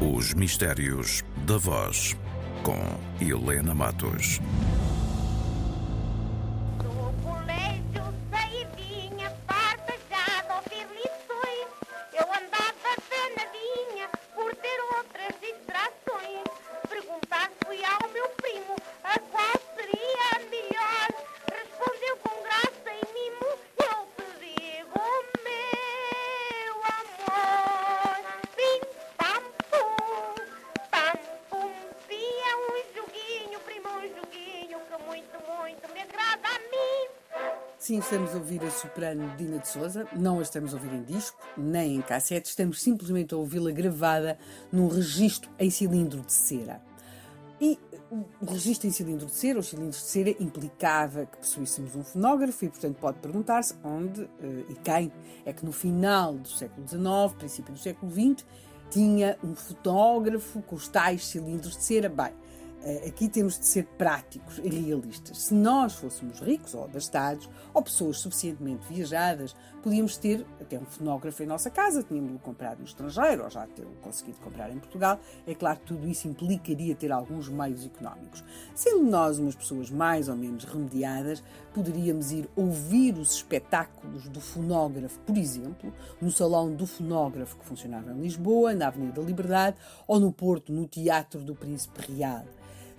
Os Mistérios da Voz, com Helena Matos. Sim, estamos a ouvir a soprano Dina de Souza, não a estamos a ouvir em disco, nem em cassete, estamos simplesmente a ouvi-la gravada num registro em cilindro de cera. E o registro em cilindro de cera, os cilindros de cera, implicava que possuíssemos um fonógrafo e, portanto, pode perguntar-se onde uh, e quem é que no final do século XIX, princípio do século XX, tinha um fotógrafo com os tais cilindros de cera. Bem, eh, aqui temos de ser práticos e realistas. Se nós fôssemos ricos ou abastados, ou pessoas suficientemente viajadas, podíamos ter até um fonógrafo em nossa casa, tínhamos-lo comprado no estrangeiro ou já ter conseguido comprar em Portugal. É claro que tudo isso implicaria ter alguns meios económicos. Sendo nós umas pessoas mais ou menos remediadas, poderíamos ir ouvir os espetáculos do fonógrafo, por exemplo, no Salão do Fonógrafo que funcionava em Lisboa, na Avenida da Liberdade, ou no Porto, no Teatro do Príncipe Real.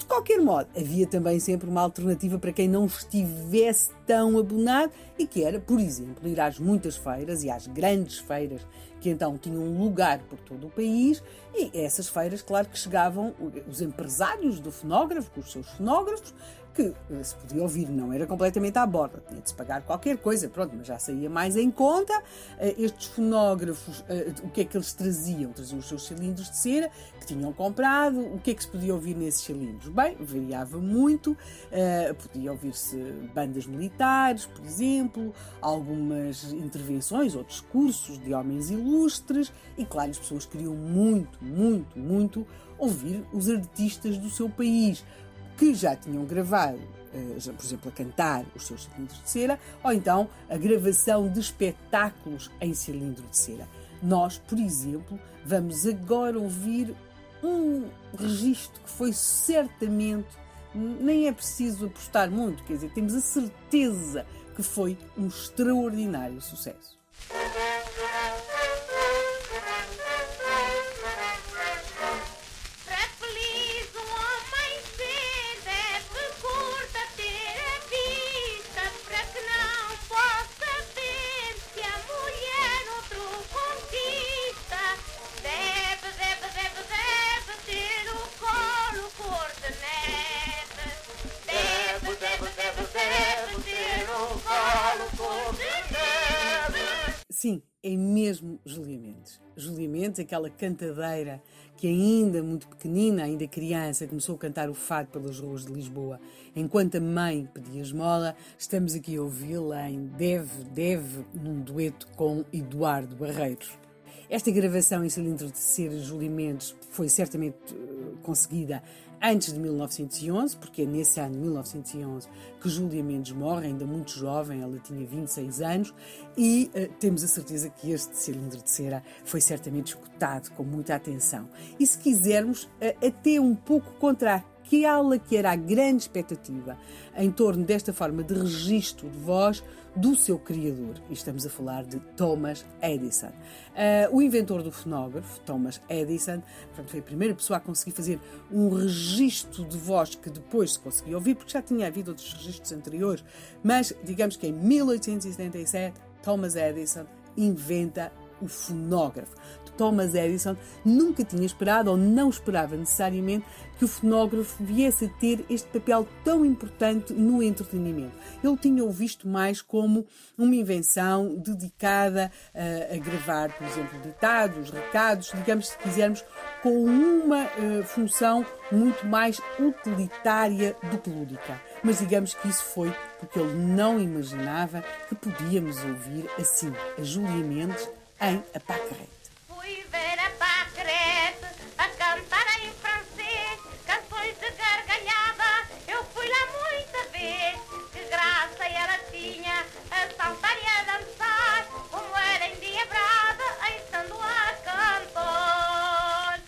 Qualquer modo, havia também sempre uma alternativa para quem não estivesse tão abonado e que era, por exemplo, ir às muitas feiras e às grandes feiras que então tinham lugar por todo o país e essas feiras, claro que chegavam os empresários do fonógrafo, com os seus fonógrafos, que eh, se podia ouvir, não era completamente à borda, tinha de se pagar qualquer coisa, pronto, mas já saía mais em conta. Eh, estes fonógrafos, eh, o que é que eles traziam? Traziam os seus cilindros de cera que tinham comprado, o que é que se podia ouvir nesses cilindros? Bem, variava muito, podia ouvir-se bandas militares, por exemplo, algumas intervenções ou discursos de homens ilustres, e claro, as pessoas queriam muito, muito, muito ouvir os artistas do seu país que já tinham gravado, eh, por exemplo, a cantar os seus cilindros de cera, ou então a gravação de espetáculos em cilindro de cera. Nós, por exemplo, vamos agora ouvir um registro que foi certamente, nem é preciso apostar muito, quer dizer, temos a certeza que foi um extraordinário sucesso. Sim, é mesmo Julia Mendes. Julia Mendes, aquela cantadeira que ainda muito pequenina, ainda criança, começou a cantar o fado pelas ruas de Lisboa, enquanto a mãe pedia esmola. Estamos aqui a ouvi-la em Deve, Deve, num dueto com Eduardo Barreiros. Esta gravação em cilindro de cera Julia Mendes foi certamente uh, conseguida antes de 1911, porque é nesse ano, 1911, que Júlia Mendes morre, ainda muito jovem, ela tinha 26 anos, e uh, temos a certeza que este cilindro de cera foi certamente escutado com muita atenção. E se quisermos, uh, até um pouco contra aquela que era a grande expectativa em torno desta forma de registro de voz do seu criador. E estamos a falar de Thomas Edison. Uh, o inventor do fonógrafo, Thomas Edison, portanto, foi a primeira pessoa a conseguir fazer um registro de voz que depois se conseguia ouvir, porque já tinha havido outros registros anteriores, mas digamos que em 1877 Thomas Edison inventa o fonógrafo. Thomas Edison nunca tinha esperado ou não esperava necessariamente que o fonógrafo viesse a ter este papel tão importante no entretenimento. Ele tinha o visto mais como uma invenção dedicada a, eh, a gravar, por exemplo, ditados, recados, digamos, se quisermos, com uma uh, função muito mais utilitária do que lúdica. Mas digamos que isso foi porque ele não imaginava que podíamos ouvir assim a Julia Mendes em A Pacarrete. Fui ver a Pacarrete a cantar em francês canções de gargalhada. Eu fui lá muita vez, que graça ela tinha a saltar e a dançar, como era endiabrada, estando a cantar.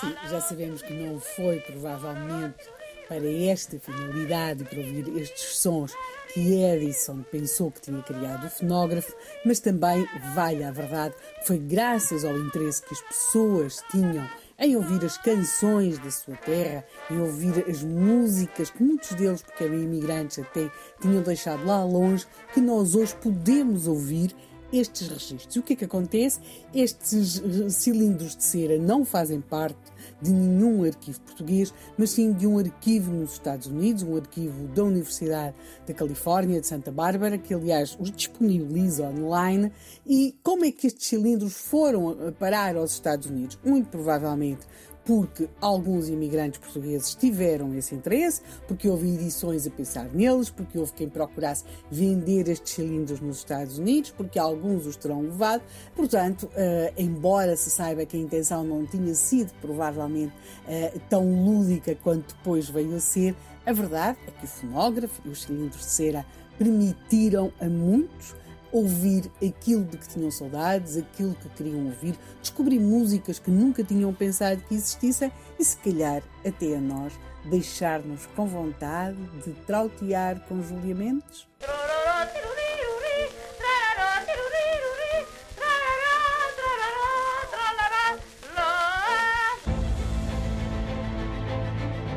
Sim, Já sabemos que não foi provavelmente para esta finalidade para ouvir estes sons que Edison pensou que tinha criado o fonógrafo, mas também, vale a verdade, foi graças ao interesse que as pessoas tinham em ouvir as canções da sua terra, em ouvir as músicas que muitos deles, porque eram imigrantes até, tinham deixado lá longe, que nós hoje podemos ouvir estes registros. O que é que acontece? Estes cilindros de cera não fazem parte de nenhum arquivo português, mas sim de um arquivo nos Estados Unidos, um arquivo da Universidade da Califórnia, de Santa Bárbara, que aliás os disponibiliza online. E como é que estes cilindros foram parar aos Estados Unidos? Muito provavelmente porque alguns imigrantes portugueses tiveram esse interesse, porque houve edições a pensar neles, porque houve quem procurasse vender estes cilindros nos Estados Unidos, porque alguns os terão levado. Portanto, uh, embora se saiba que a intenção não tinha sido provavelmente uh, tão lúdica quanto depois veio a ser, a verdade é que o fonógrafo e os cilindros de cera permitiram a muitos ouvir aquilo de que tinham saudades, aquilo que queriam ouvir, descobrir músicas que nunca tinham pensado que existissem e, se calhar, até a nós, deixar-nos com vontade de trautear com Julia Mendes?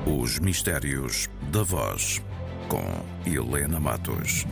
Os Mistérios da Voz, com Helena Matos.